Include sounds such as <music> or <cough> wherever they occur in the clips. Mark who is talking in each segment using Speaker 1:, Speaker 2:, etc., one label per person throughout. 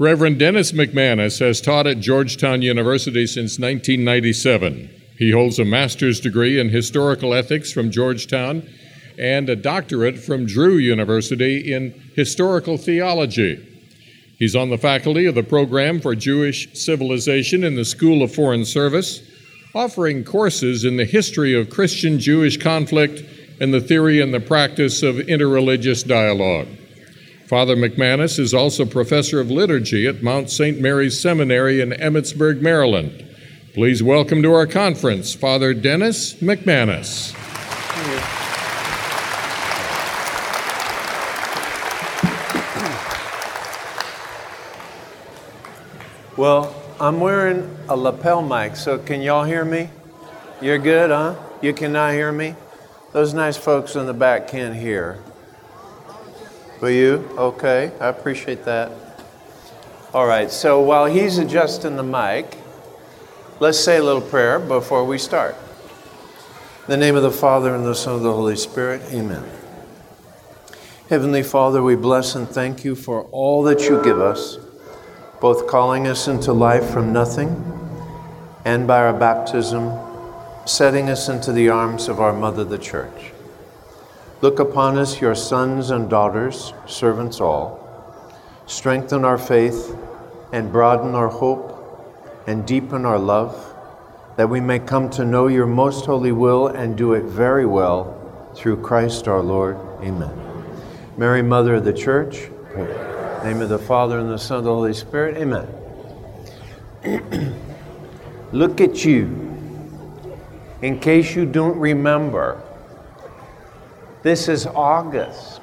Speaker 1: Reverend Dennis McManus has taught at Georgetown University since 1997. He holds a master's degree in historical ethics from Georgetown and a doctorate from Drew University in historical theology. He's on the faculty of the program for Jewish civilization in the School of Foreign Service, offering courses in the history of Christian Jewish conflict and the theory and the practice of interreligious dialogue. Father McManus is also professor of liturgy at Mount St. Mary's Seminary in Emmitsburg, Maryland. Please welcome to our conference Father Dennis McManus.
Speaker 2: Well, I'm wearing a lapel mic, so can y'all hear me? You're good, huh? You cannot hear me? Those nice folks in the back can't hear. But you? Okay, I appreciate that. All right, so while he's adjusting the mic, let's say a little prayer before we start. In the name of the Father, and the Son, and the Holy Spirit, amen. Heavenly Father, we bless and thank you for all that you give us both calling us into life from nothing and by our baptism, setting us into the arms of our Mother, the Church. Look upon us, your sons and daughters, servants all. Strengthen our faith and broaden our hope and deepen our love, that we may come to know your most holy will and do it very well through Christ our Lord. Amen. Mary, Mother of the Church, name of the Father and the Son and the Holy Spirit. Amen. <clears throat> Look at you. In case you don't remember, this is August.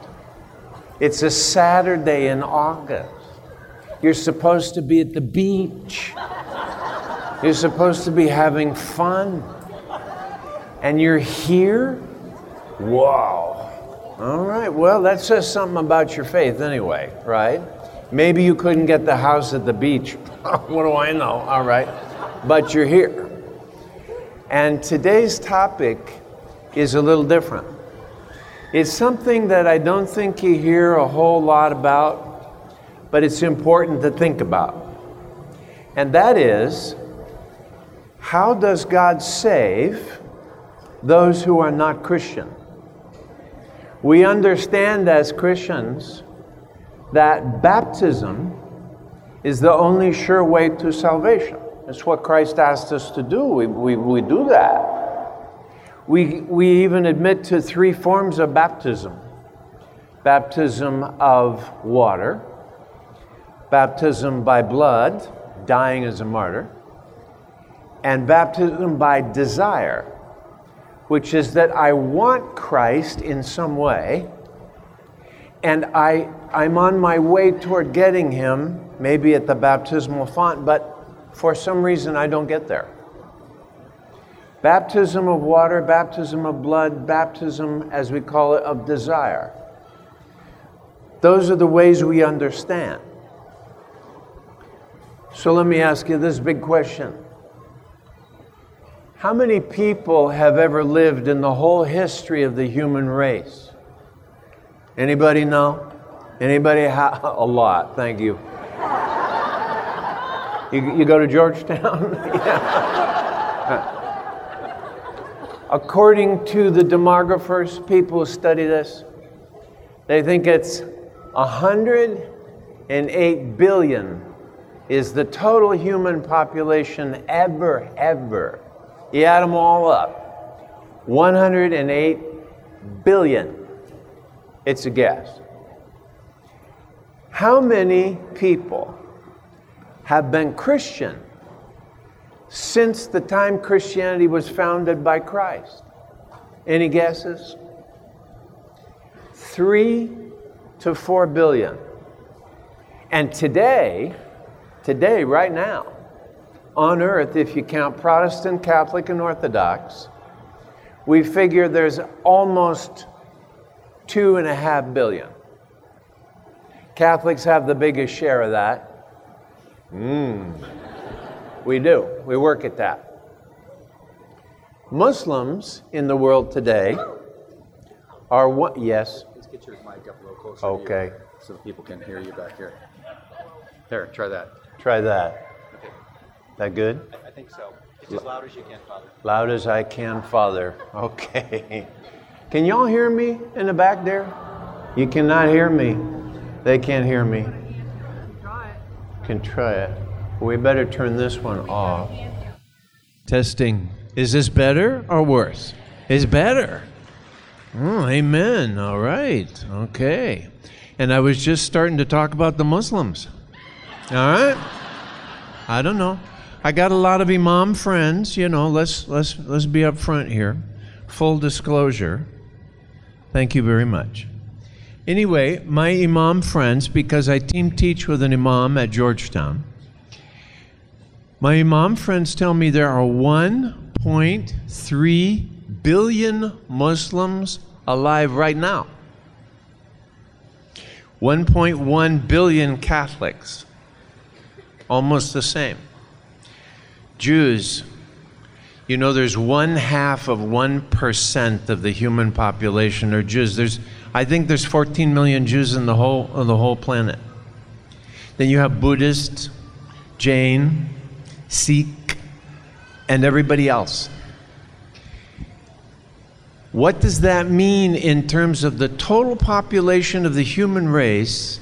Speaker 2: It's a Saturday in August. You're supposed to be at the beach. You're supposed to be having fun. And you're here? Wow. All right, well, that says something about your faith anyway, right? Maybe you couldn't get the house at the beach. <laughs> what do I know? All right. But you're here. And today's topic is a little different. It's something that I don't think you hear a whole lot about, but it's important to think about. And that is how does God save those who are not Christian? We understand as Christians that baptism is the only sure way to salvation. It's what Christ asked us to do. We, we, we do that. We, we even admit to three forms of baptism. Baptism of water, baptism by blood, dying as a martyr, and baptism by desire which is that I want Christ in some way, and I, I'm on my way toward getting him, maybe at the baptismal font, but for some reason I don't get there. Baptism of water, baptism of blood, baptism, as we call it, of desire. Those are the ways we understand. So let me ask you this big question how many people have ever lived in the whole history of the human race? Anybody know? Anybody? Ha- <laughs> a lot. Thank you. You, you go to Georgetown? <laughs> According to the demographers, people who study this, they think it's 108 billion is the total human population ever, ever you add them all up 108 billion. It's a guess. How many people have been Christian since the time Christianity was founded by Christ? Any guesses? Three to four billion. And today, today, right now, on earth, if you count Protestant, Catholic, and Orthodox, we figure there's almost two and a half billion. Catholics have the biggest share of that. Mmm. We do. We work at that. Muslims in the world today are what? Yes.
Speaker 3: Let's get your mic up a little closer.
Speaker 2: Okay.
Speaker 3: so people can hear you back here. There, try that.
Speaker 2: Try that.
Speaker 3: Okay.
Speaker 2: That good?
Speaker 3: I, I think so. It's as loud as you can, Father.
Speaker 2: Loud as I can, Father. Okay. Can y'all hear me in the back there? You cannot hear me. They can't hear me. Can try it. We better turn this one off. Testing. Is this better or worse? It's better. Oh, amen. All right. Okay. And I was just starting to talk about the Muslims. All right. I don't know. I got a lot of imam friends. You know, let's let's let's be upfront here. Full disclosure. Thank you very much. Anyway, my imam friends, because I team teach with an imam at Georgetown, my imam friends tell me there are 1.3 billion Muslims alive right now. 1.1 billion Catholics, almost the same. Jews, you know, there's one half of 1% of the human population are Jews. There's, I think there's 14 million Jews in the whole, on the whole planet. Then you have Buddhists, Jain, Sikh, and everybody else. What does that mean in terms of the total population of the human race?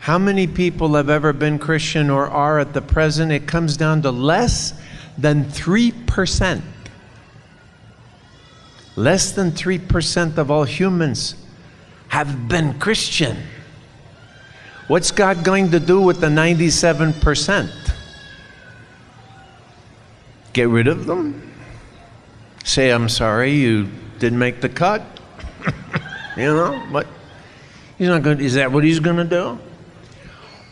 Speaker 2: How many people have ever been Christian or are at the present? It comes down to less than 3%. Less than 3% of all humans have been Christian. What's God going to do with the 97%? Get rid of them? Say, I'm sorry, you didn't make the cut? <laughs> you know, but he's not going. Is that what he's going to do?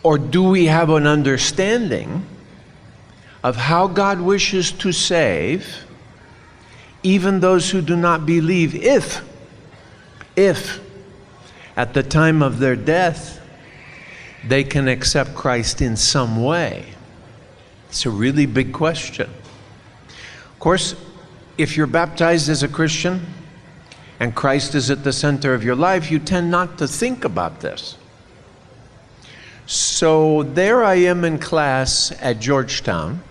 Speaker 2: Or do we have an understanding of how God wishes to save even those who do not believe if if at the time of their death they can accept Christ in some way? It's a really big question. Of course, if you're baptized as a Christian and Christ is at the center of your life, you tend not to think about this. So there I am in class at Georgetown,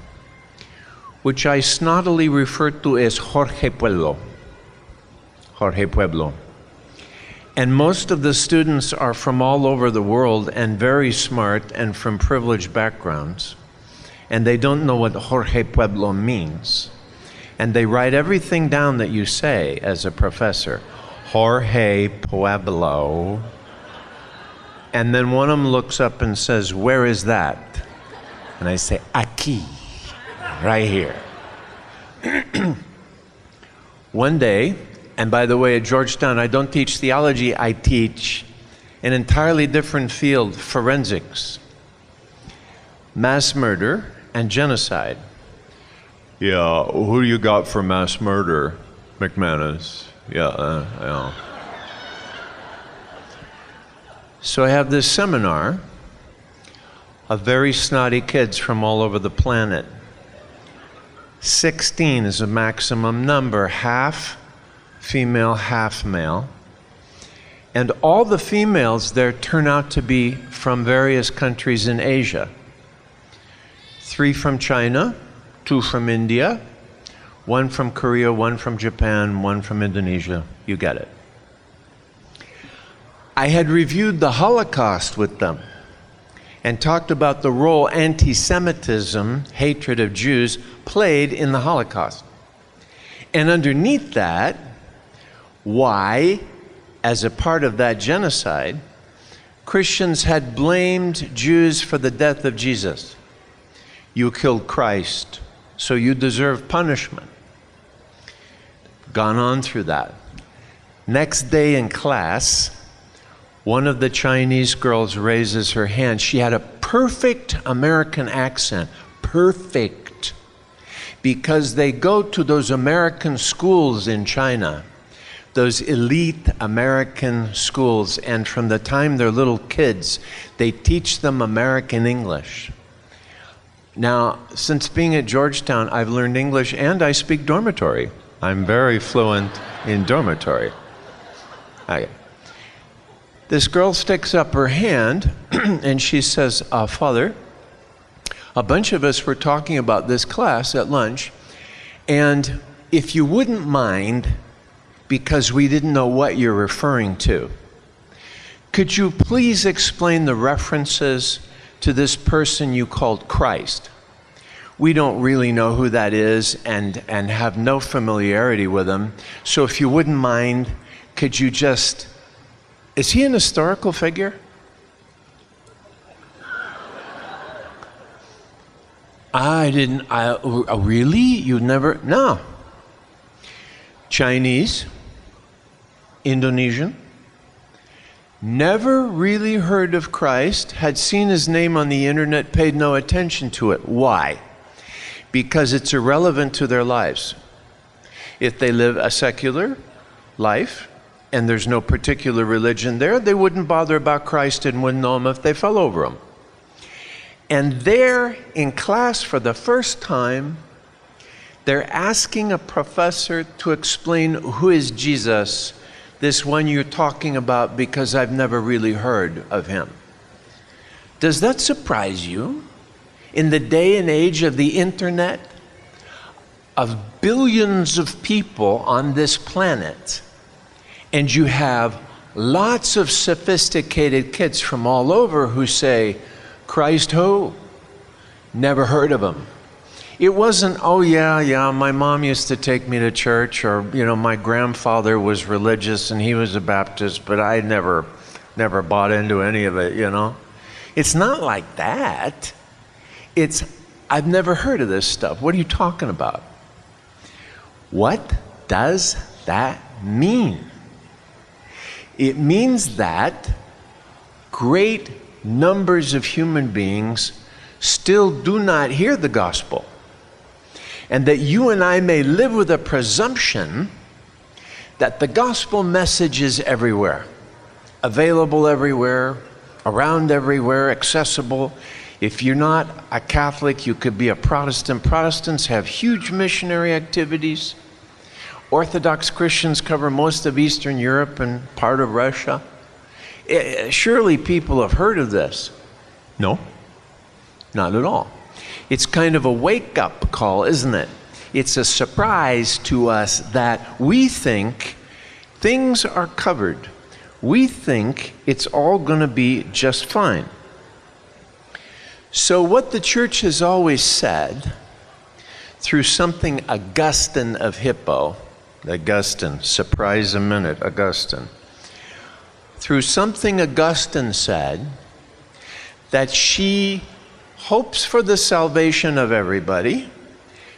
Speaker 2: which I snottily refer to as Jorge Pueblo. Jorge Pueblo. And most of the students are from all over the world and very smart and from privileged backgrounds. And they don't know what Jorge Pueblo means and they write everything down that you say as a professor. Jorge Pueblo. And then one of them looks up and says, Where is that? And I say, Aquí, right here. <clears throat> one day, and by the way, at Georgetown, I don't teach theology, I teach an entirely different field forensics, mass murder, and genocide. Yeah, who you got for mass murder? McManus. Yeah, uh, yeah. So I have this seminar of very snotty kids from all over the planet. 16 is a maximum number, half female, half male. And all the females there turn out to be from various countries in Asia. Three from China, two from India, one from Korea, one from Japan, one from Indonesia. You get it. I had reviewed the Holocaust with them and talked about the role anti Semitism, hatred of Jews, played in the Holocaust. And underneath that, why, as a part of that genocide, Christians had blamed Jews for the death of Jesus. You killed Christ so you deserve punishment. Gone on through that. Next day in class, one of the Chinese girls raises her hand. She had a perfect American accent. Perfect. Because they go to those American schools in China, those elite American schools, and from the time they're little kids, they teach them American English. Now, since being at Georgetown, I've learned English and I speak dormitory. I'm very fluent in dormitory. Okay. This girl sticks up her hand <clears throat> and she says, uh, Father, a bunch of us were talking about this class at lunch, and if you wouldn't mind, because we didn't know what you're referring to, could you please explain the references to this person you called Christ? We don't really know who that is and, and have no familiarity with him. So if you wouldn't mind, could you just. Is he an historical figure? I didn't. I, uh, really? You never? No. Chinese, Indonesian, never really heard of Christ, had seen his name on the internet, paid no attention to it. Why? Because it's irrelevant to their lives. If they live a secular life and there's no particular religion there, they wouldn't bother about Christ and wouldn't know him if they fell over him. And there in class for the first time, they're asking a professor to explain who is Jesus, this one you're talking about, because I've never really heard of him. Does that surprise you? In the day and age of the internet, of billions of people on this planet, and you have lots of sophisticated kids from all over who say, Christ who? Never heard of him. It wasn't, oh, yeah, yeah, my mom used to take me to church, or, you know, my grandfather was religious and he was a Baptist, but I never, never bought into any of it, you know? It's not like that. It's, I've never heard of this stuff. What are you talking about? What does that mean? It means that great numbers of human beings still do not hear the gospel. And that you and I may live with a presumption that the gospel message is everywhere, available everywhere, around everywhere, accessible. If you're not a Catholic, you could be a Protestant. Protestants have huge missionary activities. Orthodox Christians cover most of Eastern Europe and part of Russia. Eh, surely people have heard of this. No, not at all. It's kind of a wake up call, isn't it? It's a surprise to us that we think things are covered. We think it's all going to be just fine. So, what the church has always said through something Augustine of Hippo, Augustine, surprise a minute, Augustine through something Augustine said that she hopes for the salvation of everybody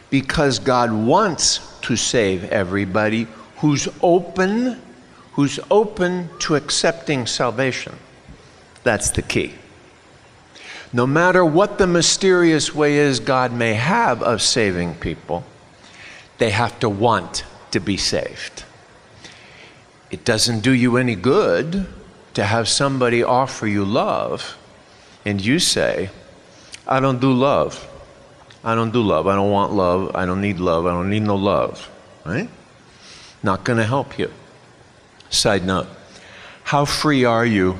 Speaker 2: because God wants to save everybody who's open who's open to accepting salvation. That's the key. No matter what the mysterious way is God may have of saving people, they have to want to be saved. It doesn't do you any good to have somebody offer you love and you say, I don't do love. I don't do love. I don't want love. I don't need love. I don't need no love. Right? Not going to help you. Side note How free are you?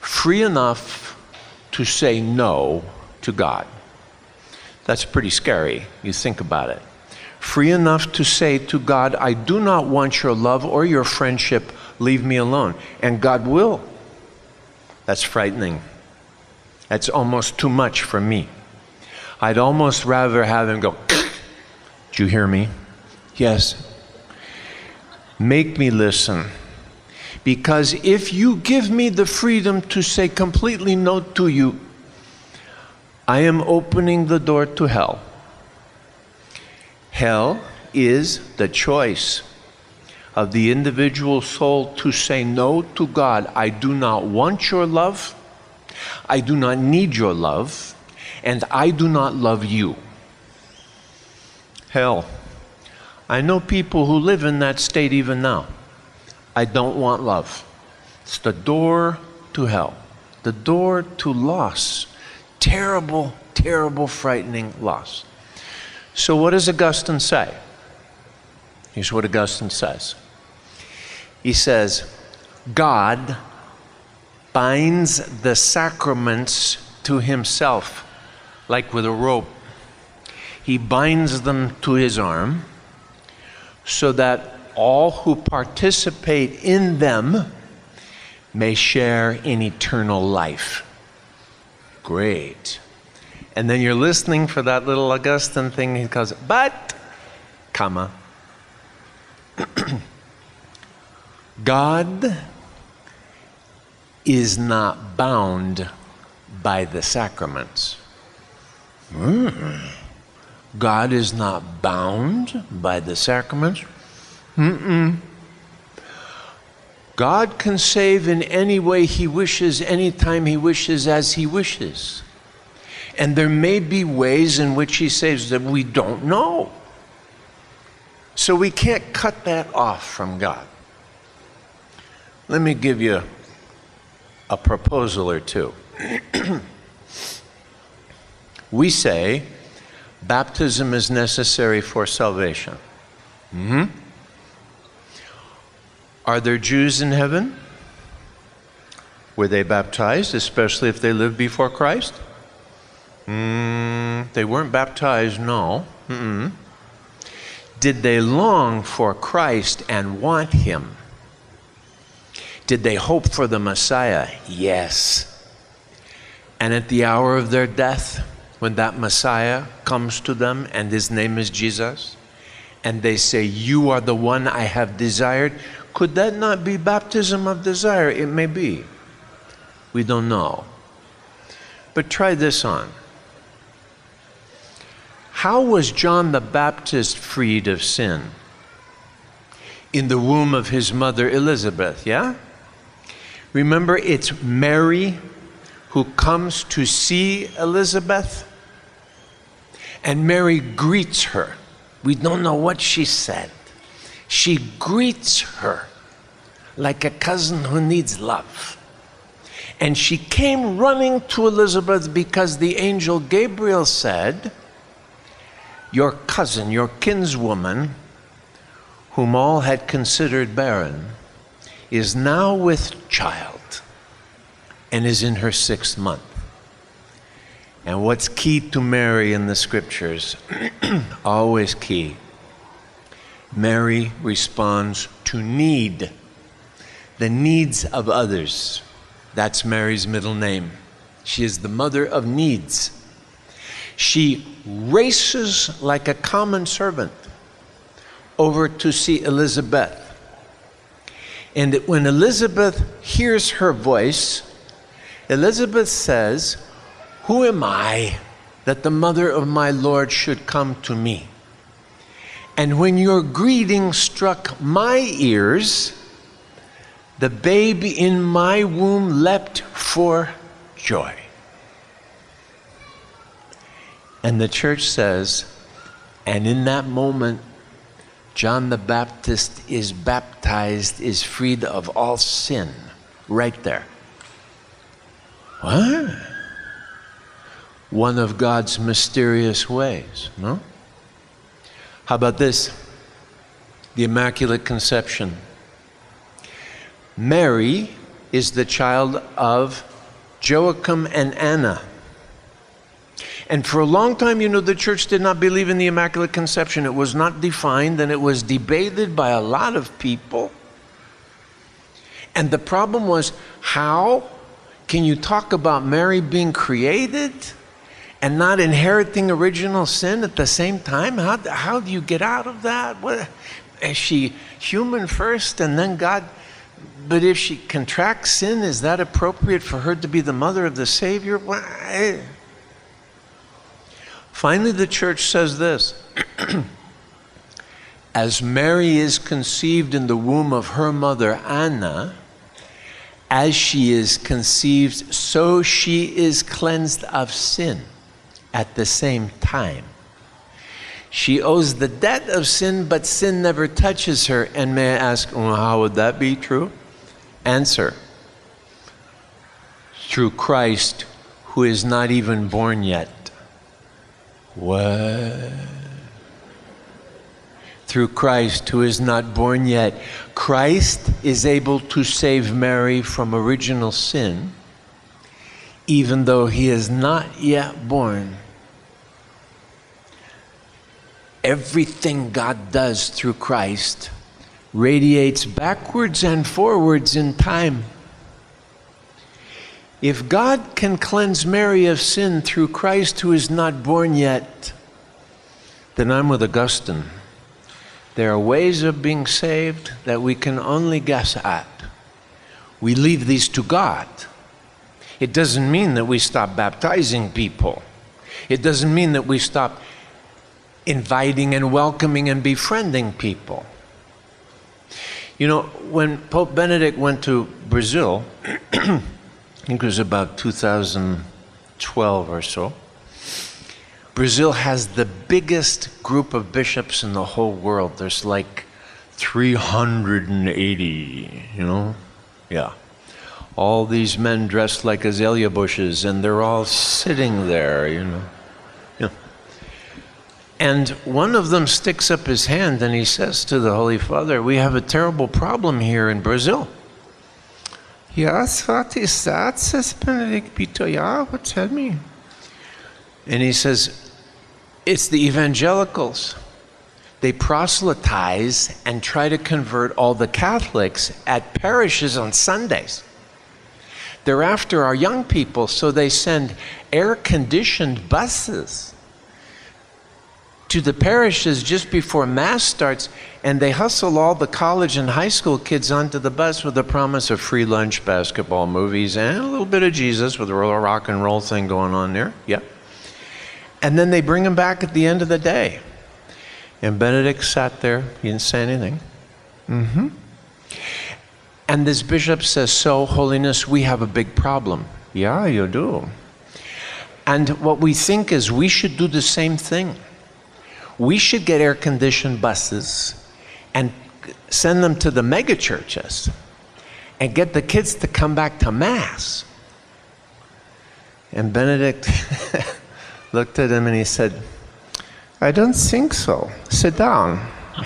Speaker 2: Free enough to say no to God. That's pretty scary. You think about it free enough to say to God, I do not want your love or your friendship, leave me alone. And God will. That's frightening. That's almost too much for me. I'd almost rather have him go, Do you hear me? Yes. Make me listen. Because if you give me the freedom to say completely no to you, I am opening the door to hell. Hell is the choice of the individual soul to say no to God. I do not want your love. I do not need your love. And I do not love you. Hell. I know people who live in that state even now. I don't want love. It's the door to hell, the door to loss. Terrible, terrible, frightening loss. So, what does Augustine say? Here's what Augustine says He says, God binds the sacraments to himself, like with a rope. He binds them to his arm so that all who participate in them may share in eternal life. Great. And then you're listening for that little Augustine thing. He goes, but, comma, <clears throat> God is not bound by the sacraments. Mm. God is not bound by the sacraments. Mm-mm. God can save in any way He wishes, anytime He wishes, as He wishes. And there may be ways in which He saves that we don't know. So we can't cut that off from God. Let me give you a proposal or two. <clears throat> we say baptism is necessary for salvation. Mm-hmm. Are there Jews in heaven? Were they baptized, especially if they lived before Christ? Mm, they weren't baptized, no. Mm-mm. Did they long for Christ and want Him? Did they hope for the Messiah? Yes. And at the hour of their death, when that Messiah comes to them and his name is Jesus, and they say, You are the one I have desired, could that not be baptism of desire? It may be. We don't know. But try this on. How was John the Baptist freed of sin? In the womb of his mother Elizabeth, yeah? Remember, it's Mary who comes to see Elizabeth, and Mary greets her. We don't know what she said. She greets her like a cousin who needs love. And she came running to Elizabeth because the angel Gabriel said, Your cousin, your kinswoman, whom all had considered barren, is now with child and is in her sixth month. And what's key to Mary in the scriptures, <clears throat> always key, Mary responds to need, the needs of others. That's Mary's middle name. She is the mother of needs. She races like a common servant over to see Elizabeth. And when Elizabeth hears her voice, Elizabeth says, Who am I that the mother of my Lord should come to me? And when your greeting struck my ears, the babe in my womb leapt for joy. And the church says, and in that moment, John the Baptist is baptized, is freed of all sin. Right there. What? One of God's mysterious ways, no? How about this? The Immaculate Conception. Mary is the child of Joachim and Anna. And for a long time, you know, the church did not believe in the Immaculate Conception. It was not defined and it was debated by a lot of people. And the problem was how can you talk about Mary being created and not inheriting original sin at the same time? How, how do you get out of that? What, is she human first and then God? But if she contracts sin, is that appropriate for her to be the mother of the Savior? Well, Finally, the church says this <clears throat> As Mary is conceived in the womb of her mother Anna, as she is conceived, so she is cleansed of sin at the same time. She owes the debt of sin, but sin never touches her. And may I ask, well, how would that be true? Answer through Christ, who is not even born yet. What? through Christ who is not born yet. Christ is able to save Mary from original sin, even though he is not yet born. Everything God does through Christ radiates backwards and forwards in time. If God can cleanse Mary of sin through Christ who is not born yet, then I'm with Augustine. There are ways of being saved that we can only guess at. We leave these to God. It doesn't mean that we stop baptizing people. It doesn't mean that we stop inviting and welcoming and befriending people. You know, when Pope Benedict went to Brazil, <clears throat> I think it was about 2012 or so, Brazil has the biggest group of bishops in the whole world. There's like 380, you know? Yeah. All these men dressed like azalea bushes, and they're all sitting there, you know? Yeah. And one of them sticks up his hand and he says to the Holy Father, We have a terrible problem here in Brazil. Yes, what is that? says Benedict Peter. Yeah, What's that mean? And he says, it's the evangelicals. They proselytize and try to convert all the Catholics at parishes on Sundays. They're after our young people, so they send air conditioned buses to the parishes just before Mass starts, and they hustle all the college and high school kids onto the bus with the promise of free lunch, basketball, movies, and a little bit of Jesus with a rock and roll thing going on there. Yep. And then they bring them back at the end of the day. And Benedict sat there, he didn't say anything. Mm-hmm. And this bishop says, So, Holiness, we have a big problem. Yeah, you do. And what we think is we should do the same thing. We should get air conditioned buses and send them to the megachurches and get the kids to come back to Mass. And Benedict <laughs> looked at him and he said, I don't think so. Sit down. <laughs>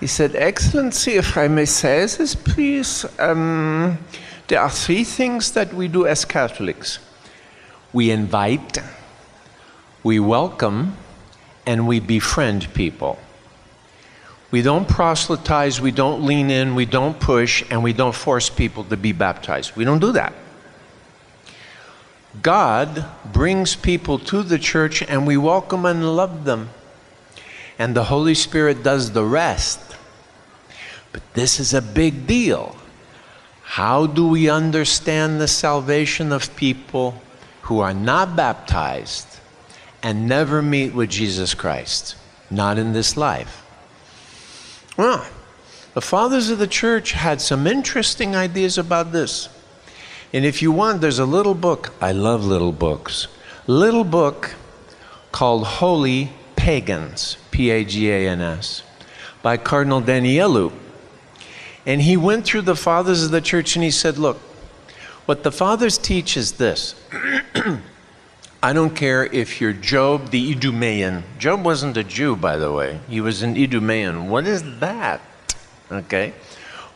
Speaker 2: he said, Excellency, if I may say this, please, um, there are three things that we do as Catholics we invite, we welcome, and we befriend people. We don't proselytize, we don't lean in, we don't push, and we don't force people to be baptized. We don't do that. God brings people to the church and we welcome and love them. And the Holy Spirit does the rest. But this is a big deal. How do we understand the salvation of people who are not baptized and never meet with Jesus Christ? Not in this life. Well, the fathers of the church had some interesting ideas about this. And if you want, there's a little book. I love little books. Little book called Holy Pagans, P A G A N S, by Cardinal Danielou. And he went through the fathers of the church and he said, Look, what the fathers teach is this. <clears throat> I don't care if you're Job the Idumean. Job wasn't a Jew, by the way. He was an Idumean. What is that? Okay.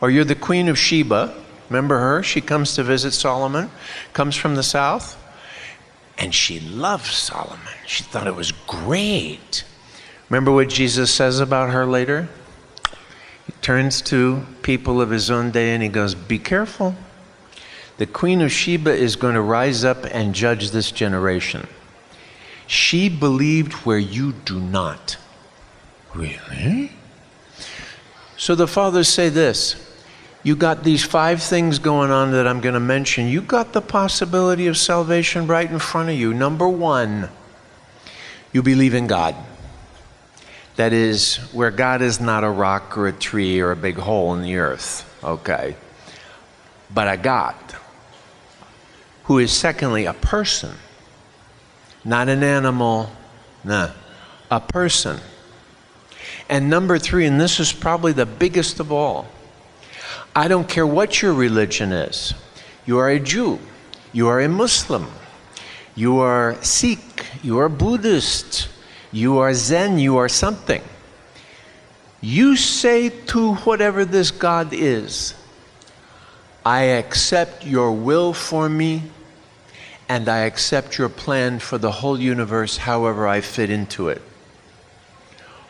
Speaker 2: Or you're the Queen of Sheba Remember her? She comes to visit Solomon, comes from the south, and she loves Solomon. She thought it was great. Remember what Jesus says about her later? He turns to people of his own day and he goes, Be careful. The Queen of Sheba is going to rise up and judge this generation. She believed where you do not. Really? So the fathers say this you got these five things going on that I'm going to mention. You got the possibility of salvation right in front of you. Number one, you believe in God. That is, where God is not a rock or a tree or a big hole in the earth, okay? But a God who is, secondly, a person, not an animal, nah, a person. And number three, and this is probably the biggest of all, I don't care what your religion is. You are a Jew, you are a Muslim, you are Sikh, you are Buddhist, you are Zen, you are something. You say to whatever this God is, I accept your will for me, and I accept your plan for the whole universe however I fit into it.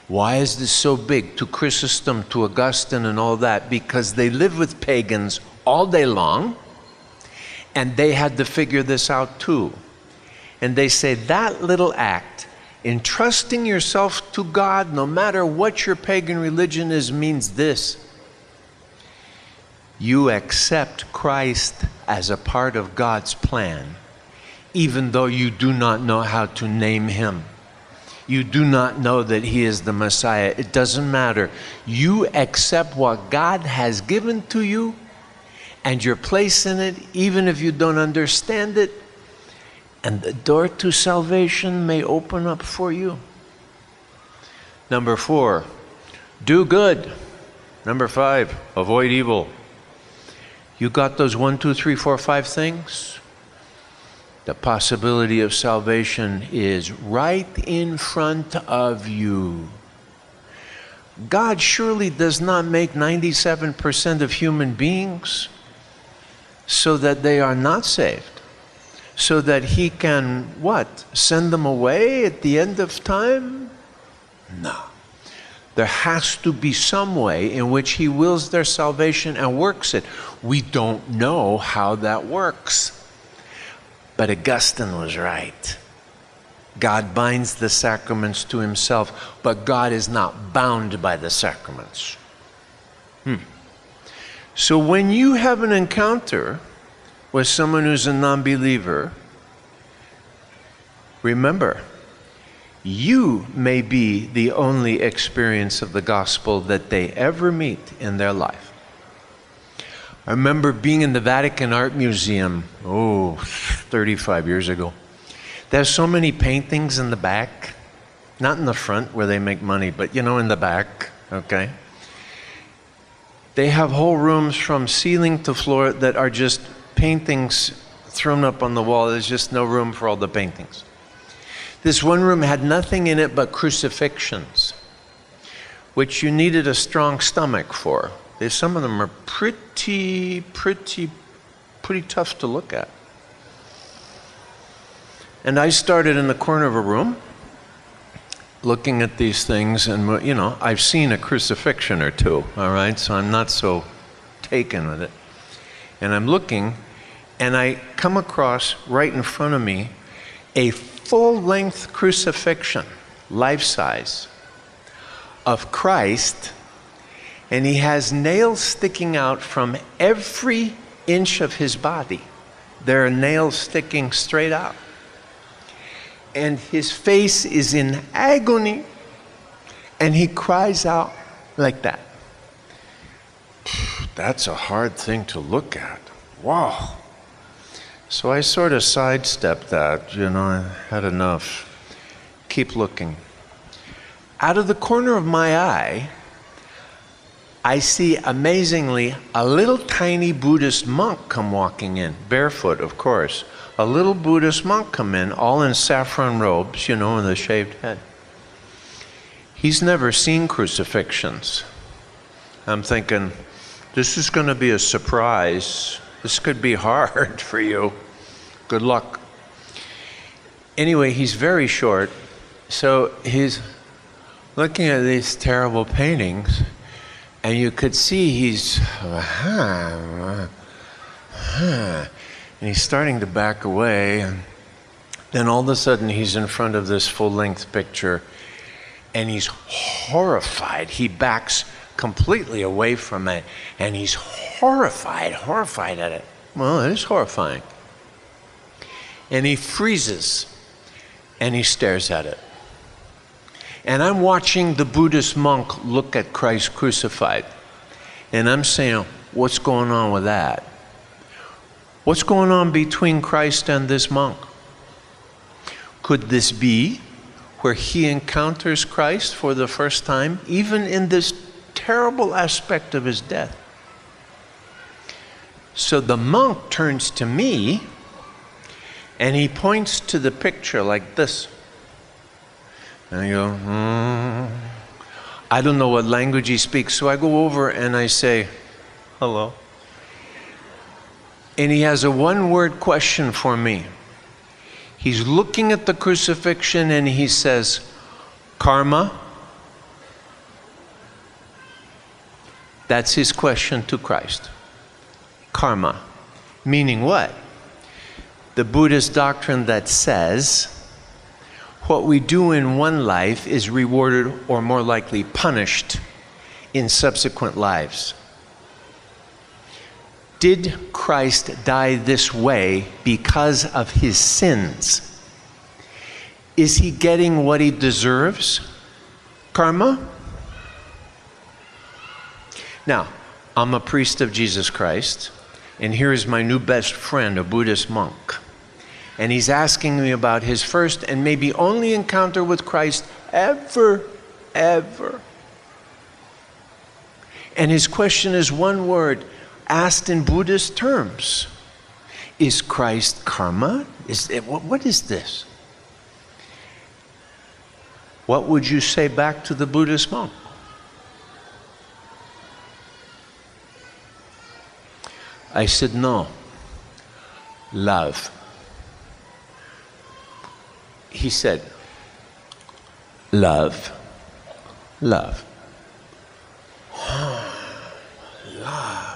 Speaker 2: Why is this so big to Chrysostom, to Augustine, and all that? Because they live with pagans all day long, and they had to figure this out too. And they say that little act, entrusting yourself to God, no matter what your pagan religion is, means this you accept Christ as a part of God's plan, even though you do not know how to name him you do not know that He is the Messiah. It doesn't matter. You accept what God has given to you and your place in it, even if you don't understand it, and the door to salvation may open up for you. Number four, do good. Number five, avoid evil. You got those one, two, three, four, five things? The possibility of salvation is right in front of you. God surely does not make 97% of human beings so that they are not saved, so that He can, what, send them away at the end of time? No. There has to be some way in which He wills their salvation and works it. We don't know how that works. But Augustine was right. God binds the sacraments to himself, but God is not bound by the sacraments. Hmm. So when you have an encounter with someone who's a non believer, remember, you may be the only experience of the gospel that they ever meet in their life. I remember being in the Vatican Art Museum, oh, 35 years ago. There's so many paintings in the back, not in the front where they make money, but you know, in the back, okay? They have whole rooms from ceiling to floor that are just paintings thrown up on the wall. There's just no room for all the paintings. This one room had nothing in it but crucifixions, which you needed a strong stomach for. There's, some of them are pretty, pretty, pretty tough to look at. And I started in the corner of a room looking at these things, and you know, I've seen a crucifixion or two, all right, so I'm not so taken with it. And I'm looking, and I come across right in front of me a full length crucifixion, life size, of Christ and he has nails sticking out from every inch of his body. There are nails sticking straight out. And his face is in agony, and he cries out like that. That's a hard thing to look at. Wow. So I sort of sidestepped that, you know, I had enough. Keep looking. Out of the corner of my eye, I see amazingly a little tiny Buddhist monk come walking in, barefoot, of course. A little Buddhist monk come in, all in saffron robes, you know, with a shaved head. He's never seen crucifixions. I'm thinking, this is going to be a surprise. This could be hard <laughs> for you. Good luck. Anyway, he's very short, so he's looking at these terrible paintings and you could see he's, uh, and he's starting to back away. And then all of a sudden, he's in front of this full length picture and he's horrified. He backs completely away from it and he's horrified, horrified at it. Well, it is horrifying. And he freezes and he stares at it. And I'm watching the Buddhist monk look at Christ crucified. And I'm saying, what's going on with that? What's going on between Christ and this monk? Could this be where he encounters Christ for the first time, even in this terrible aspect of his death? So the monk turns to me and he points to the picture like this. And I go, hmm. I don't know what language he speaks. So I go over and I say, hello. And he has a one word question for me. He's looking at the crucifixion and he says, Karma. That's his question to Christ. Karma. Meaning what? The Buddhist doctrine that says what we do in one life is rewarded or more likely punished in subsequent lives. Did Christ die this way because of his sins? Is he getting what he deserves? Karma? Now, I'm a priest of Jesus Christ, and here is my new best friend, a Buddhist monk. And he's asking me about his first and maybe only encounter with Christ ever, ever. And his question is one word asked in Buddhist terms Is Christ karma? Is it, what is this? What would you say back to the Buddhist monk? I said, No. Love. He said, Love. Love. <sighs> love.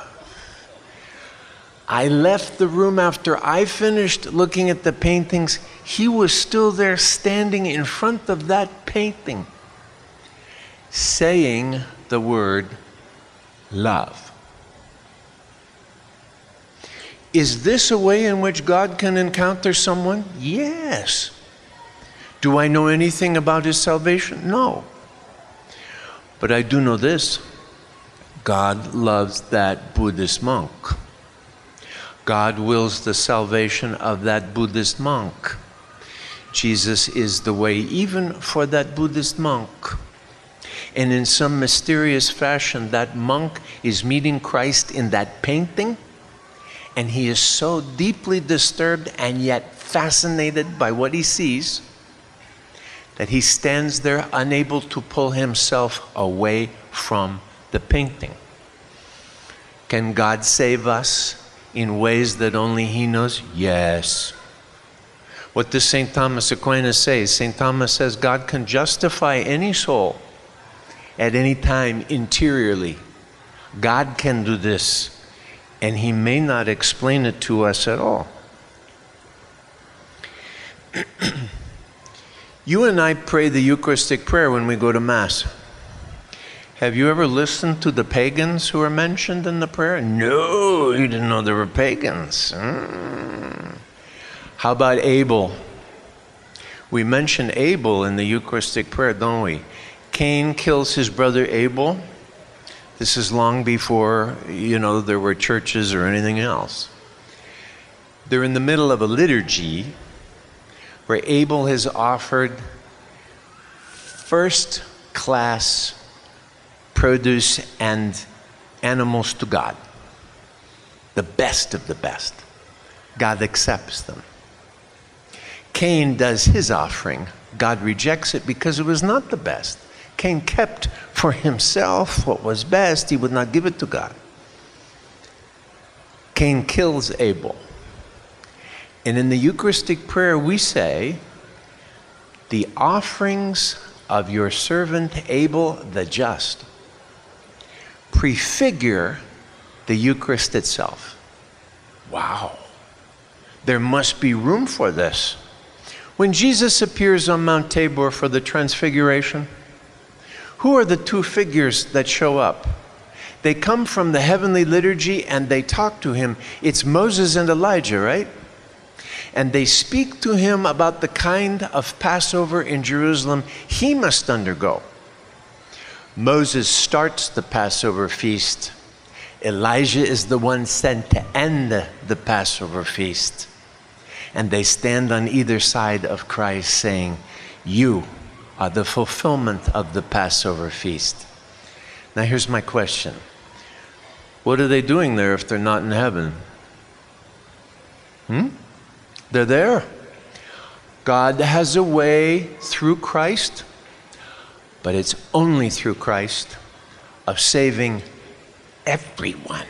Speaker 2: I left the room after I finished looking at the paintings. He was still there standing in front of that painting, saying the word love. Is this a way in which God can encounter someone? Yes. Do I know anything about his salvation? No. But I do know this God loves that Buddhist monk. God wills the salvation of that Buddhist monk. Jesus is the way, even for that Buddhist monk. And in some mysterious fashion, that monk is meeting Christ in that painting, and he is so deeply disturbed and yet fascinated by what he sees that he stands there unable to pull himself away from the painting. Can God save us? in ways that only He knows? Yes. What does St. Thomas Aquinas say? St. Thomas says God can justify any soul at any time interiorly. God can do this, and He may not explain it to us at all. <clears throat> you and I pray the Eucharistic prayer when we go to Mass. Have you ever listened to the pagans who are mentioned in the prayer? No, you didn't know there were pagans. Mm. How about Abel? We mention Abel in the Eucharistic prayer, don't we? Cain kills his brother Abel. This is long before, you know, there were churches or anything else. They're in the middle of a liturgy where Abel has offered first class produce and animals to God. The best of the best. God accepts them. Cain does his offering. God rejects it because it was not the best. Cain kept for himself what was best, he would not give it to God. Cain kills Abel. And in the Eucharistic prayer, we say, The offerings of your servant Abel the just prefigure the Eucharist itself. Wow. There must be room for this. When Jesus appears on Mount Tabor for the Transfiguration, who are the two figures that show up? They come from the heavenly liturgy and they talk to him. It's Moses and Elijah, right? And they speak to him about the kind of Passover in Jerusalem he must undergo. Moses starts the Passover feast. Elijah is the one sent to end the Passover feast. And they stand on either side of Christ saying, You are the fulfillment of the Passover feast. Now, here's my question What are they doing there if they're not in heaven? Hmm? They're there. God has a way through Christ but it's only through Christ of saving everyone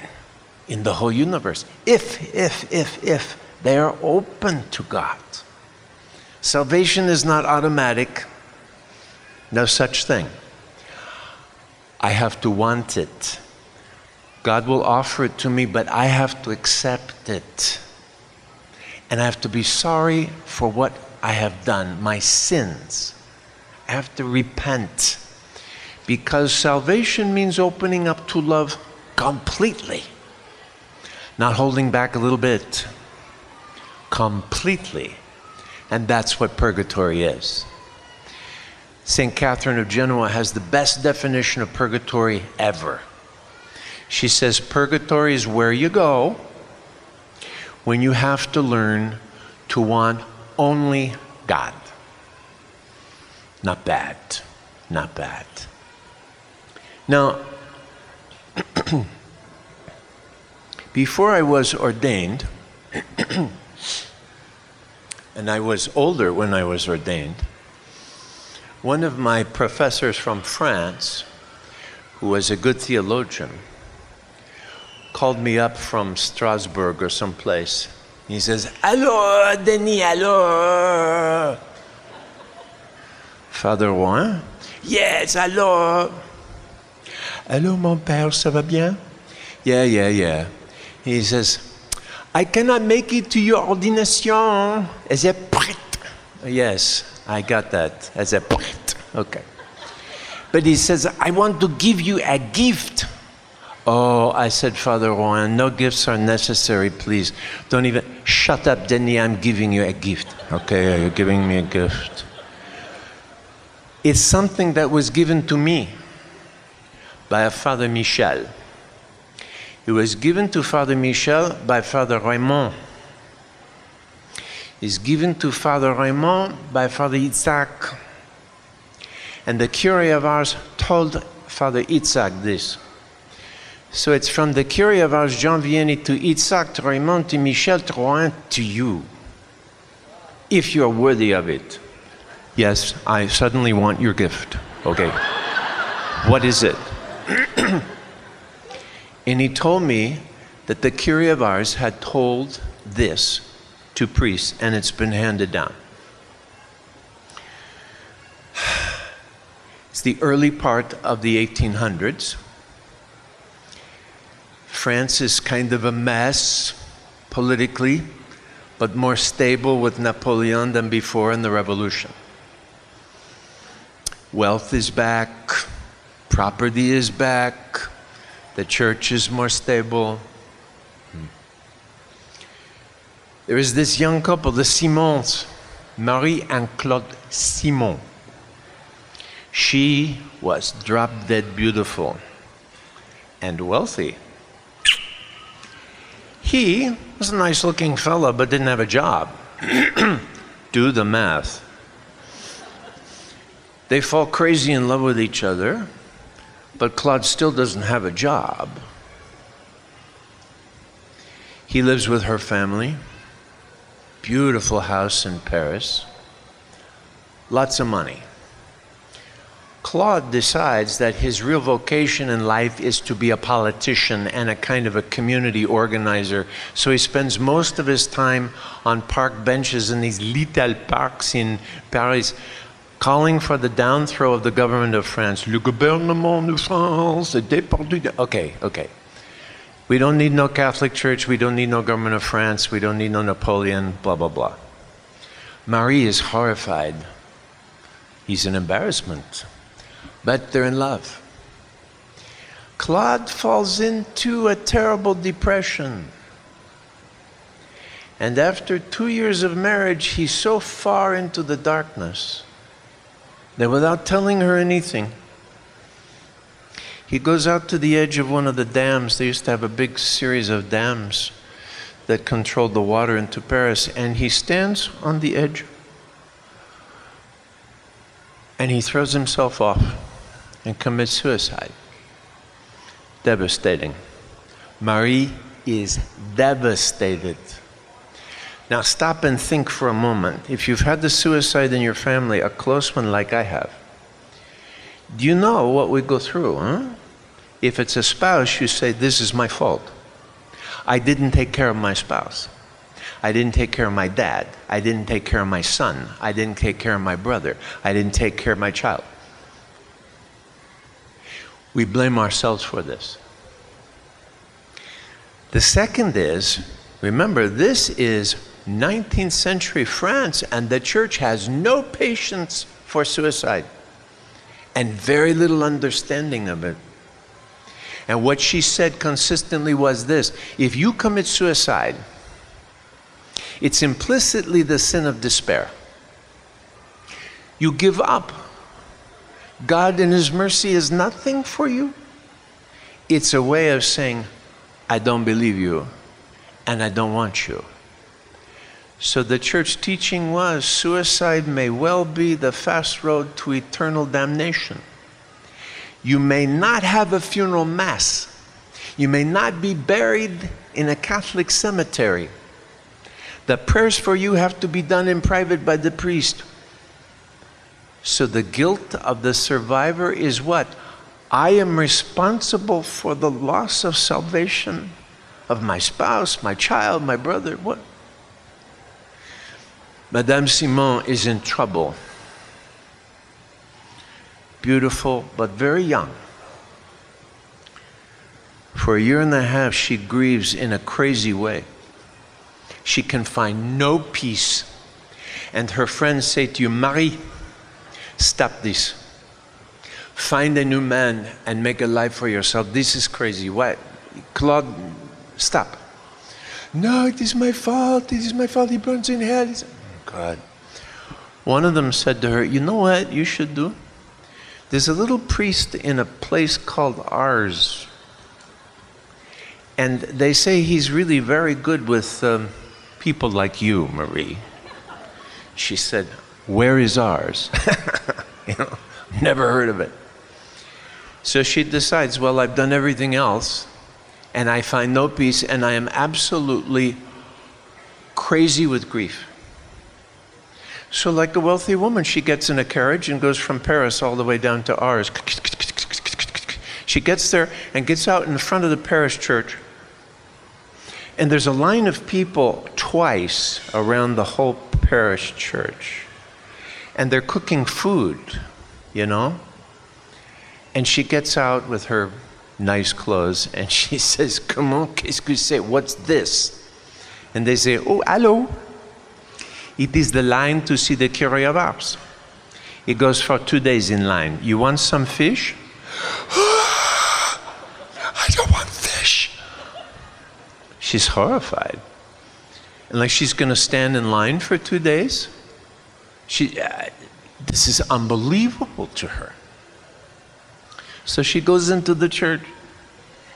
Speaker 2: in the whole universe. If, if, if, if they are open to God. Salvation is not automatic, no such thing. I have to want it. God will offer it to me, but I have to accept it. And I have to be sorry for what I have done, my sins. I have to repent. Because salvation means opening up to love completely, not holding back a little bit, completely. And that's what purgatory is. St. Catherine of Genoa has the best definition of purgatory ever. She says, Purgatory is where you go when you have to learn to want only God. Not bad. Not bad. Now, <clears throat> before I was ordained, <clears throat> and I was older when I was ordained, one of my professors from France, who was a good theologian, called me up from Strasbourg or someplace. He says, Allô, Denis, allô? Father Juan? Yes, allô? Allô, mon père, ça va bien? Yeah, yeah, yeah. He says, I cannot make it to your ordination. As a prêtre. Yes, I got that. As a prêtre. Okay. But he says, I want to give you a gift. Oh, I said, Father Juan, no gifts are necessary, please. Don't even, shut up, Denis, I'm giving you a gift. Okay, you're giving me a gift. It's something that was given to me by a Father Michel. It was given to Father Michel by Father Raymond. It's given to Father Raymond by Father Itzhak. And the cure of Ars told Father Itzhak this. So it's from the cure of Ars Jean Vianney, to Isaac Raymond, to Michel, to Rohan, to you. If you are worthy of it. Yes, I suddenly want your gift. Okay. what is it? <clears throat> and he told me that the cure of Ars had told this to priests, and it's been handed down. <sighs> It's the early part of the 1800s. France is kind of a mess politically, but more stable with Napoleon than before in the revolution. Wealth is back, property is back, the church is more stable. Hmm. There is this young couple, the Simons, Marie and Claude Simon. She was drop dead beautiful and wealthy. He was a nice looking fellow, but didn't have a job. <clears throat> Do the math. They fall crazy in love with each other, but Claude still doesn't have a job. He lives with her family, beautiful house in Paris, lots of money. Claude decides that his real vocation in life is to be a politician and a kind of a community organizer. So he spends most of his time on park benches in these little parks in Paris, calling for the downthrow of the government of France. Le gouvernement de France dépendu. Okay, okay. We don't need no Catholic Church. We don't need no government of France. We don't need no Napoleon, blah, blah, blah. Marie is horrified. He's an embarrassment but they're in love. Claude falls into a terrible depression. And after two years of marriage, he's so far into the darkness that without telling her anything, he goes out to the edge of one of the dams. They used to have a big series of dams that controlled the water into Paris, and he stands on the edge and he throws himself off and commit suicide. Devastating. Marie is devastated. Now stop and think for a moment. If you've had the suicide in your family, a close one like I have, Do you know what we go through, huh? If it's a spouse, you say, This is my fault. I didn't take care of my spouse. I didn't take care of my dad. I didn't take care of my son. I didn't take care of my brother. I didn't take care of my child. We blame ourselves for this. The second is remember, this is 19th century France, and the church has no patience for suicide and very little understanding of it. And what she said consistently was this if you commit suicide, it's implicitly the sin of despair. You give up. God, in His mercy, is nothing for you. It's a way of saying, I don't believe you and I don't want you. So the church teaching was suicide may well be the fast road to eternal damnation. You may not have a funeral mass. You may not be buried in a Catholic cemetery. The prayers for you have to be done in private by the priest. So the guilt of the survivor is what? I am responsible for the loss of salvation of my spouse, my child, my brother. What? Madame Simon is in trouble beautiful, but very young. For a year and a half, she grieves in a crazy way. She can find no peace. And her friends say to you, Marie, stop this. Find a new man and make a life for yourself. This is crazy. What? Claude, stop. No, it is my fault. It is my fault. He burns in hell. God. One of them said to her, You know what you should do? There's a little priest in a place called Ars. And they say he's really very good with um, people like you, Marie. She said, Where is Ars? <laughs> you know, never heard of it. So she decides, Well, I've done everything else, and I find no peace, and I am absolutely crazy with grief. So, like a wealthy woman, she gets in a carriage and goes from Paris all the way down to Ars. She gets there and gets out in front of the parish church. And there's a line of people twice around the whole parish church. And they're cooking food, you know? And she gets out with her nice clothes and <laughs> she says, Comment, qu'est-ce que c'est? What's this? And they say, Oh, hello. It is the line to see the Curé of Ars. It goes for two days in line. You want some fish? <gasps> I don't want fish. She's horrified. And like she's going to stand in line for two days. She, uh, this is unbelievable to her. So she goes into the church.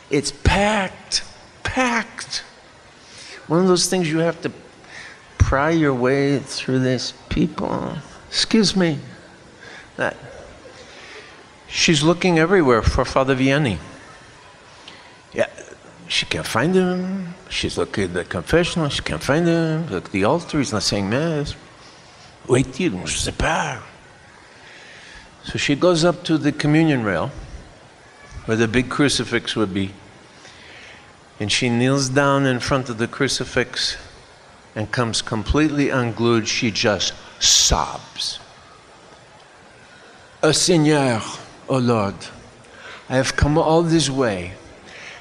Speaker 2: It's packed, packed. One of those things you have to pry your way through this people. Excuse me. That she's looking everywhere for Father Vianney. Yeah, she can't find him. She's looking at the confessional. She can't find him. Look at the altar. He's not saying mass. Est-il? Je sais pas. So she goes up to the communion rail where the big crucifix would be. And she kneels down in front of the crucifix and comes completely unglued, she just sobs. Oh Seigneur, oh Lord, I have come all this way,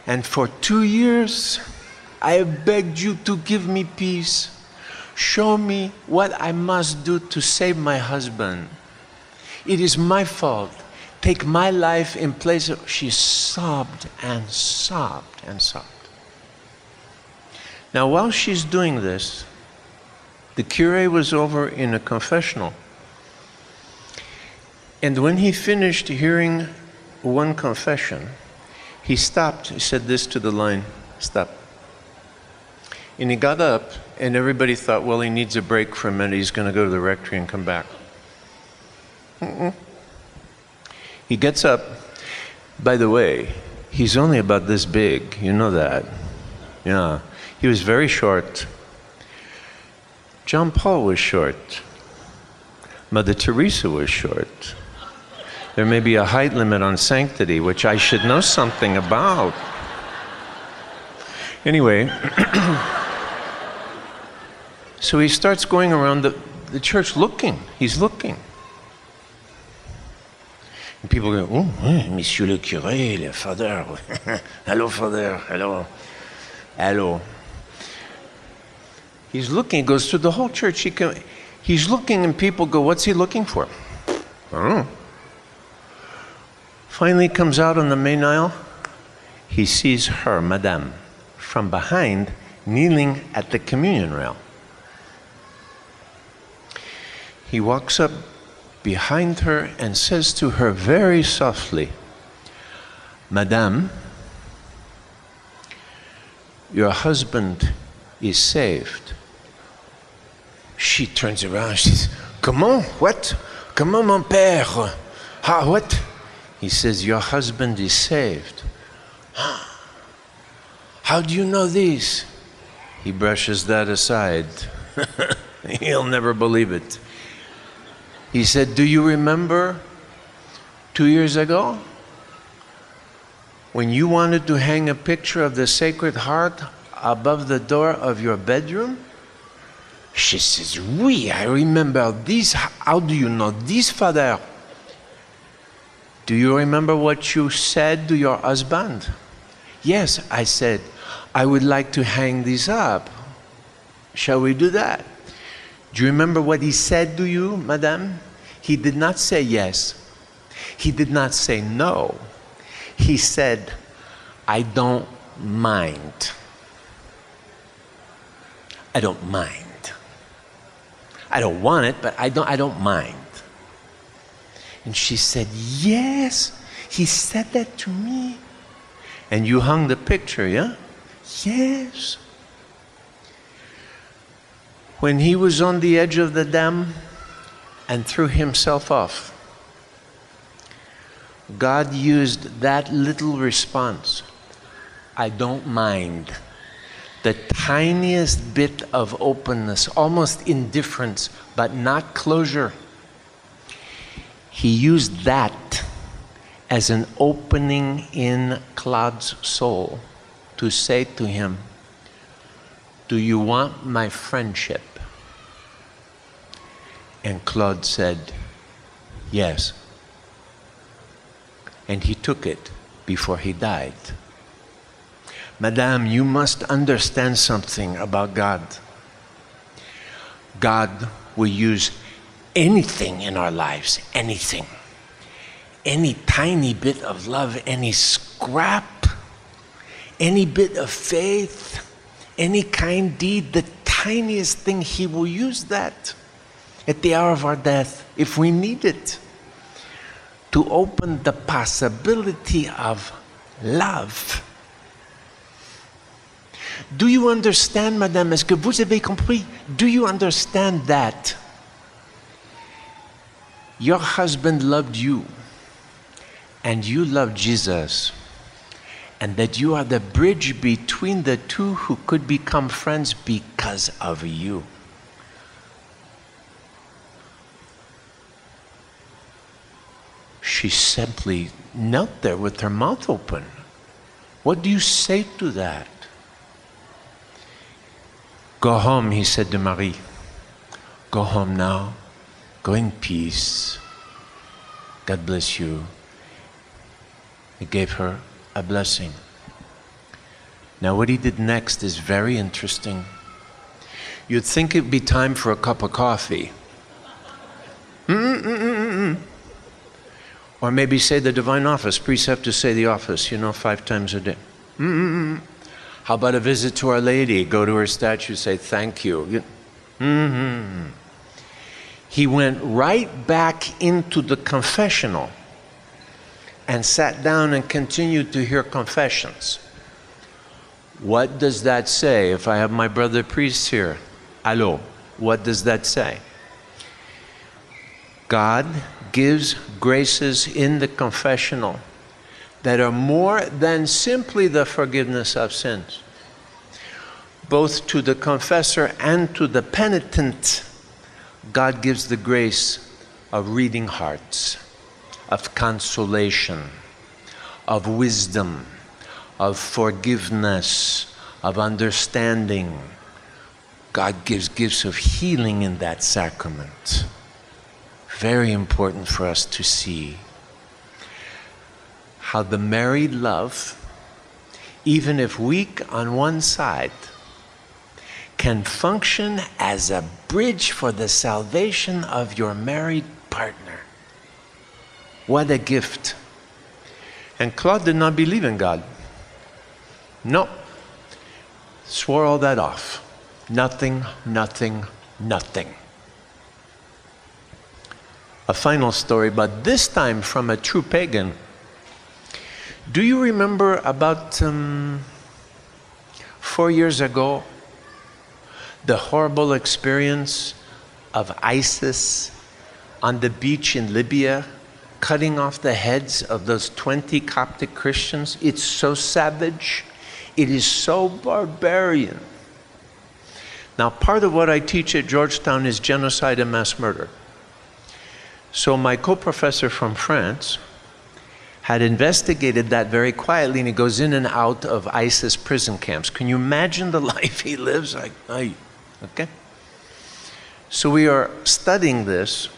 Speaker 2: and for two years I have begged you to give me peace. Show me what I must do to save my husband. It is my fault. Take my life in place of. She sobbed and sobbed and sobbed. Now, while she's doing this, the cure was over in a confessional. And when he finished hearing one confession, he stopped. He said this to the line Stop. And he got up, and everybody thought, well, he needs a break for a minute. He's going to go to the rectory and come back. Mm-mm. He gets up. By the way, he's only about this big. You know that. Yeah. He was very short. John Paul was short. Mother Teresa was short. There may be a height limit on sanctity, which I should know something about. Anyway, <clears throat> so he starts going around the, the church looking. He's looking. And people go, oh, Monsieur le curé, le father. <laughs> hello, father. Hello. Hello. He's looking, he goes through the whole church. He can, he's looking, and people go, What's he looking for? I. Finally comes out on the main aisle. He sees her, Madame, from behind, kneeling at the communion rail. He walks up behind her and says to her very softly, Madame, your husband is saved. She turns around, she says, Comment? What? Comment, mon père? How, what? He says, Your husband is saved. <gasps> How do you know this? He brushes that aside. <laughs> He'll never believe it. He said, Do you remember two years ago when you wanted to hang a picture of the Sacred Heart above the door of your bedroom? She says, Oui, I remember this. How do you know this, Father? Do you remember what you said to your husband? Yes, I said, I would like to hang this up. Shall we do that? Do you remember what he said to you, madame? He did not say yes. He did not say no. He said, I don't mind. I don't mind. I don't want it, but I don't, I don't mind. And she said, Yes, he said that to me. And you hung the picture, yeah? Yes. When he was on the edge of the dam and threw himself off, God used that little response I don't mind the tiniest bit of openness, almost indifference, but not closure. He used that as an opening in Claude's soul to say to him, Do you want my friendship? And Claude said, Yes. And he took it before he died. Madame, you must understand something about God. God will use anything in our lives, anything. Any tiny bit of love, any scrap, any bit of faith, any kind deed, the tiniest thing, He will use that at the hour of our death if we need it to open the possibility of love do you understand, madame? Est-ce que vous avez compris? Do you understand that? Your husband loved you, and you loved Jesus, and that you are the bridge between the two who could become friends because of you. She simply knelt there with her mouth open. What do you say to that? Go home, he said to Marie. Go home now. Go in peace. God bless you. He gave her a blessing. Now, what he did next is very interesting. You'd think it'd be time for a cup of coffee. Mm-mm-mm-mm. Or maybe say the divine office. Priests have to say the office, you know, five times a day. Mm-mm-mm. How about a visit to Our Lady? Go to her statue, say thank you. Mm-hmm. He went right back into the confessional and sat down and continued to hear confessions. What does that say? If I have my brother priest here, hello, what does that say? God gives graces in the confessional that are more than simply the forgiveness of sins. Both to the confessor and to the penitent, God gives the grace of reading hearts, of consolation, of wisdom, of forgiveness, of understanding. God gives gifts of healing in that sacrament. Very important for us to see how the married love, even if weak on one side, can function as a bridge for the salvation of your married partner. What a gift. And Claude did not believe in God. No. Swore all that off. Nothing, nothing, nothing. A final story, but this time from a true pagan. Do you remember about um, four years ago the horrible experience of ISIS on the beach in Libya, cutting off the heads of those 20 Coptic Christians? It's so savage, it is so barbarian. Now, part of what I teach at Georgetown is genocide and mass murder. So, my co professor from France had investigated that very quietly, and he goes in and out of ISIS prison camps. Can you imagine the <laughs> life he lives? Like, okay? So, we are studying this,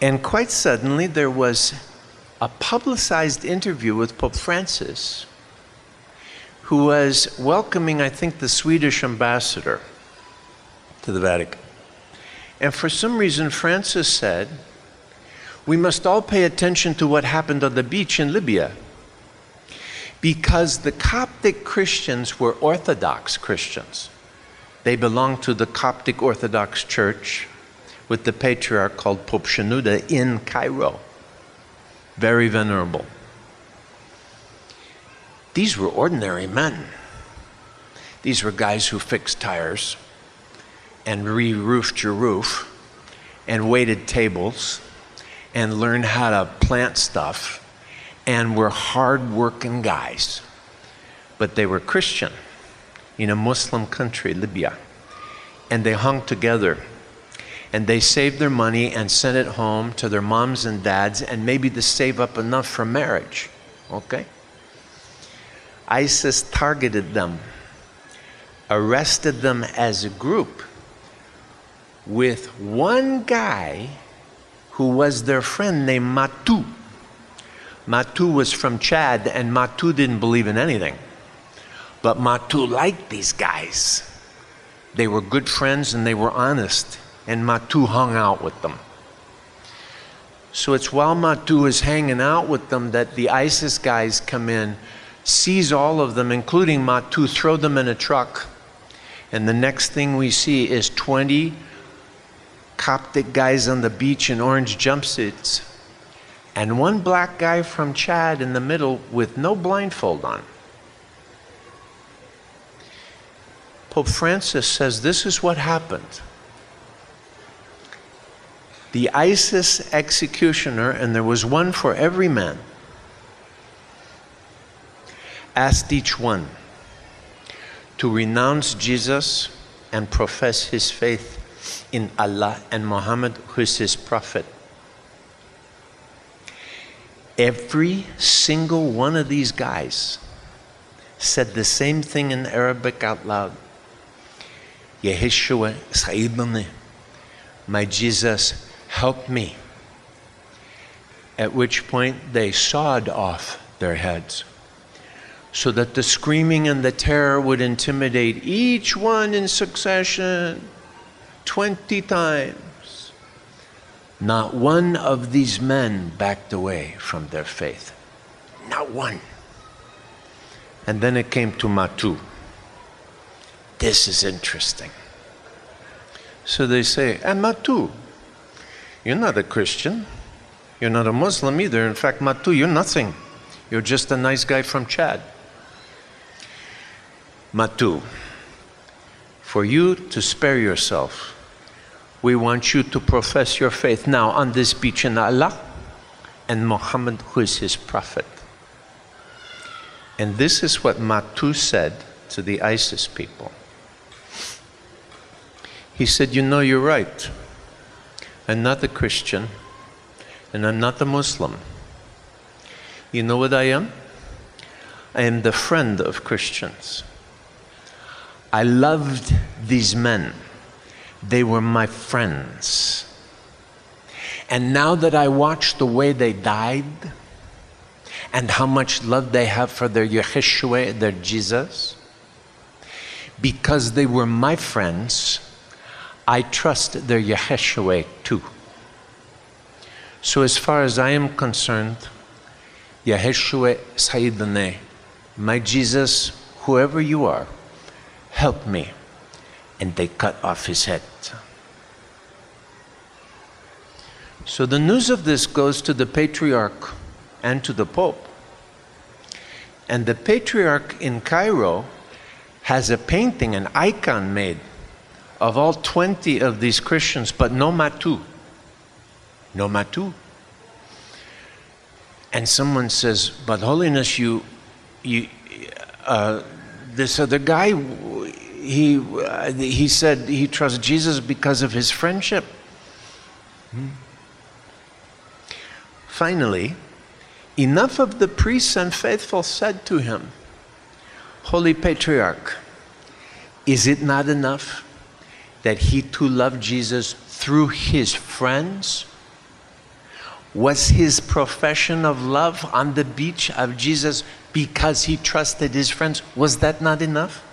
Speaker 2: and quite suddenly there was a publicized interview with Pope Francis who was welcoming, I think, the Swedish ambassador to the Vatican. And for some reason, Francis said, We must all pay attention to what happened on the beach in Libya. Because the Coptic Christians were Orthodox Christians. They belonged to the Coptic Orthodox Church with the patriarch called Pope Shenouda in Cairo. Very venerable. These were ordinary men. These were guys who fixed tires and re roofed your roof and waited tables and learned how to plant stuff and were hard working guys. But they were Christian in a Muslim country, Libya. And they hung together and they saved their money and sent it home to their moms and dads and maybe to save up enough for marriage. Okay? ISIS targeted them, arrested them as a group, with one guy who was their friend named Matu. Matu was from Chad, and Matu didn't believe in anything. But Matu liked these guys. They were good friends and they were honest, and Matu hung out with them. So it's while Matu is hanging out with them that the ISIS guys come in seize all of them, including Matu, throw them in a truck. And the next thing we see is 20 Coptic guys on the beach in orange jumpsuits, and one black guy from Chad in the middle with no blindfold on. Pope Francis says this is what happened. The ISIS executioner, and there was one for every man, asked each one to renounce Jesus and profess his faith in Allah and Muhammad, who is his prophet. Every single one of these guys said the same thing in Arabic out loud. Yeshua, my Jesus, help me. At which point they sawed off their heads so that the screaming and the terror would intimidate each one in succession 20 times. Not one of these men backed away from their faith. Not one. And then it came to Matu. This is interesting. So they say, and Matu, you're not a Christian. You're not a Muslim either. In fact, Matu, you're nothing. You're just a nice guy from Chad. Matu, for you to spare yourself, we want you to profess your faith now on this beach in Allah and Muhammad, who is his prophet. And this is what Matu said to the ISIS people. He said, You know, you're right. I'm not a Christian, And I'm not a Muslim. You know what I am? I am the friend of Christians. I loved these men. They were my friends. And now that I watch the way they died and how much love they have for their Yeshua, their Jesus, because they were my friends, I trust their Yeshua too. So, as far as I am concerned, Yeshua Sayyidane, my Jesus, whoever you are, help me. And they cut off his head. So the news of this goes to the patriarch and to the pope. And the patriarch in Cairo has a painting, an icon made of all 20 of these Christians, but no Matu. No Matu. And someone says, But Holiness, you, you uh, this other guy, he, uh, he said he trusts Jesus because of his friendship. Hmm. Finally, enough of the priests and faithful said to him, Holy Patriarch, is it not enough that he too loved Jesus through his friends? Was his profession of love on the beach of Jesus because he trusted his friends? Was that not enough?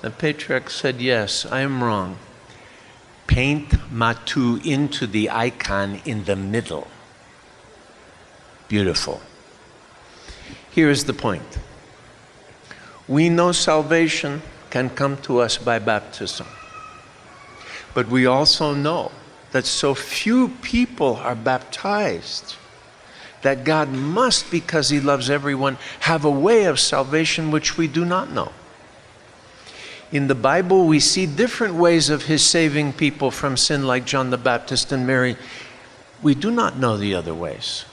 Speaker 2: The patriarch said, Yes, I am wrong. Paint Matu into the icon in the middle. Beautiful. Here is the point we know salvation can come to us by baptism, but we also know that so few people are baptized that God must, because He loves everyone, have a way of salvation which we do not know. In the Bible, we see different ways of His saving people from sin, like John the Baptist and Mary. We do not know the other ways.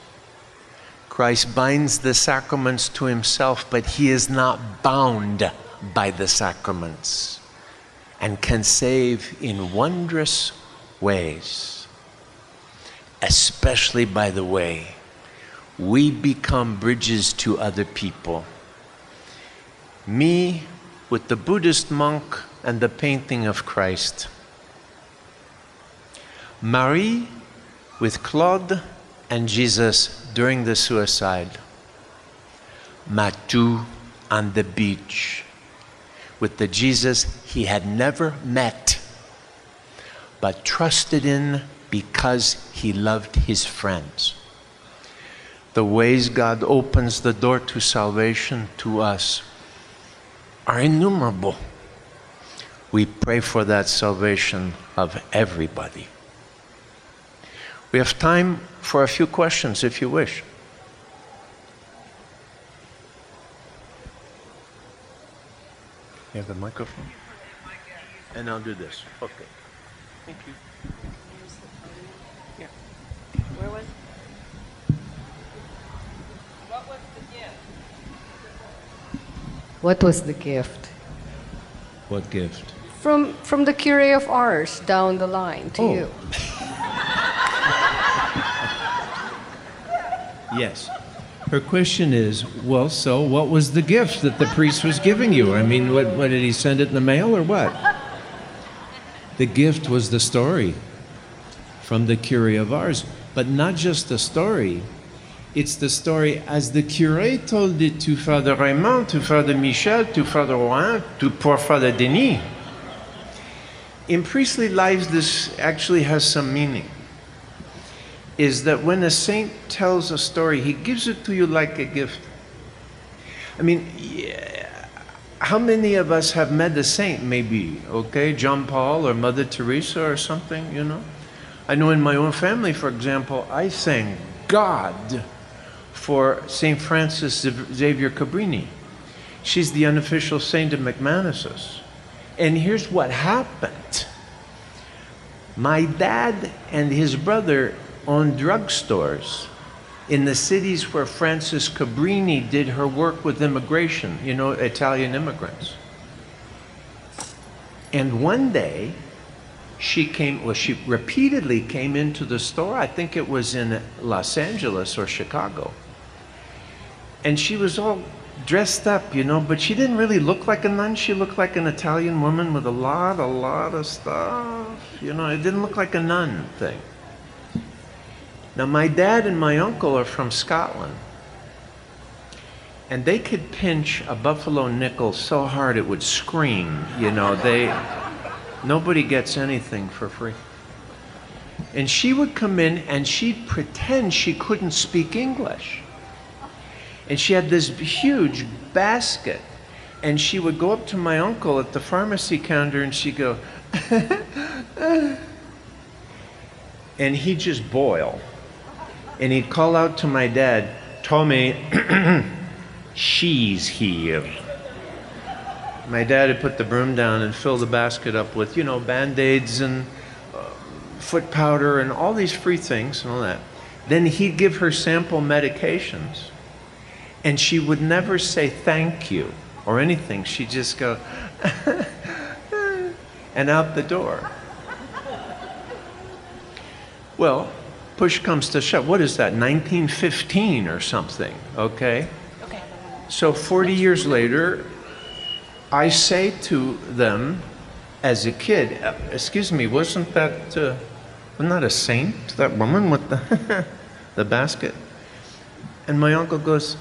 Speaker 2: Christ binds the sacraments to himself, but he is not bound by the sacraments and can save in wondrous ways. Especially, by the way, we become bridges to other people. Me with the Buddhist monk and the painting of Christ. Marie with Claude and Jesus during the suicide. Matu on the beach with the Jesus he had never met, but trusted in because he loved his friends. The ways God opens the door to salvation to us are innumerable. We pray for that salvation of everybody. We have time for a few questions if you wish. You have the microphone? And I'll do this. Okay. Thank you.
Speaker 4: Yeah. Where was? What was the gift? What was the gift?
Speaker 2: What gift?
Speaker 4: From from the Curé of Ars down the line to
Speaker 2: Oh.
Speaker 4: you. <laughs>
Speaker 2: Yes. Her question is, well, so what was the gift that the priest was giving you? I mean, what, what did he send it in the mail or what? The gift was the story from the Curé of Ars, but not just the story. It's the story as the curé told it to Father Raymond, to Father Michel, to Father Juan, to poor Father Denis. In priestly lives, this actually has some meaning is that when a saint tells a story, he gives it to you like a gift. I mean, how many of us have met a saint, maybe, okay? John Paul or Mother Teresa or something, you know? I know in my own family, for example, I thank God for St. Frances Xavier Cabrini. She's the unofficial saint of McManus's. And here's what happened. My dad and his brother owned drugstores in the cities where Frances Cabrini did her work with immigration, you know, Italian immigrants. And one day, she came, well, she repeatedly came into the store. I think it was in Los Angeles or Chicago. And she was all dressed up, you know, but she didn't really look like a nun. She looked like an Italian woman with a lot, a lot of stuff. You know, it didn't look like a nun thing. Now, my dad and my uncle are from Scotland. And they could pinch a buffalo nickel so hard it would scream. You know, they nobody gets anything for free. And she would come in and she'd pretend she couldn't speak English. And she had this huge basket. And she would go up to my uncle at the pharmacy counter and she'd go, <laughs> and he'd just boil. And he'd call out to my dad, Tommy, <clears throat> she's here. My dad had put the broom down and filled the basket up with, you know, band aids and uh, foot powder and all these free things and all that. Then he'd give her sample medications. And she would never say thank you or anything. She'd just go, <laughs> and out the door. Well, push comes to shove. What is that, 1915 or something, okay? Okay. So 40 years later, I say to them as a kid, uh, excuse me, wasn't that, uh, wasn't that a saint, that woman with the, <laughs> the basket? And my uncle goes,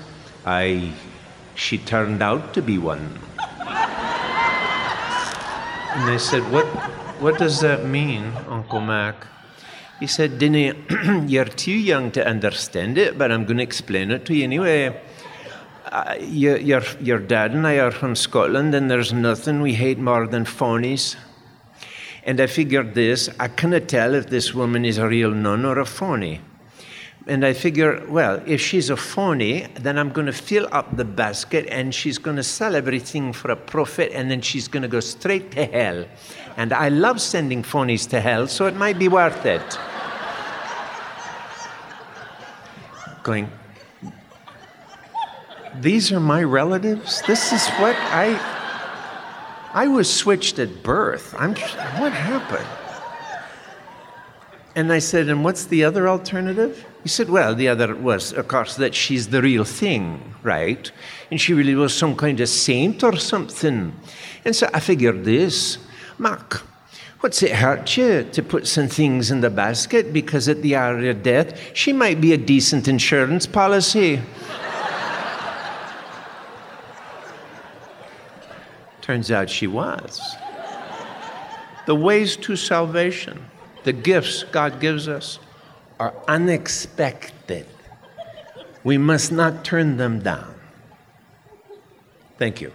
Speaker 2: I, she turned out to be one. and they said, what, what does that mean, Uncle Mac? He said, Dinny, <clears throat> you're too young to understand it, but I'm going to explain it to you anyway. Uh, your, your, your dad and I are from Scotland, and there's nothing we hate more than phonies. And I figured this I cannot tell if this woman is a real nun or a phony. And I figure, well, if she's a phony, then I'm going to fill up the basket and she's going to sell everything for a profit and then she's going to go straight to hell. And I love sending phonies to hell, so it might be worth it. Going, these are my relatives? This is what I. I was switched at birth. I'm, what happened? And I said, and what's the other alternative? He said, well, the other was, of course, that she's the real thing, right? And she really was some kind of saint or something. And so I figured this Mark, what's it hurt you to put some things in the basket? Because at the hour of death, she might be a decent insurance policy. Turns out she was. The ways to salvation, the gifts God gives us, are unexpected. We must not turn them down. Thank you.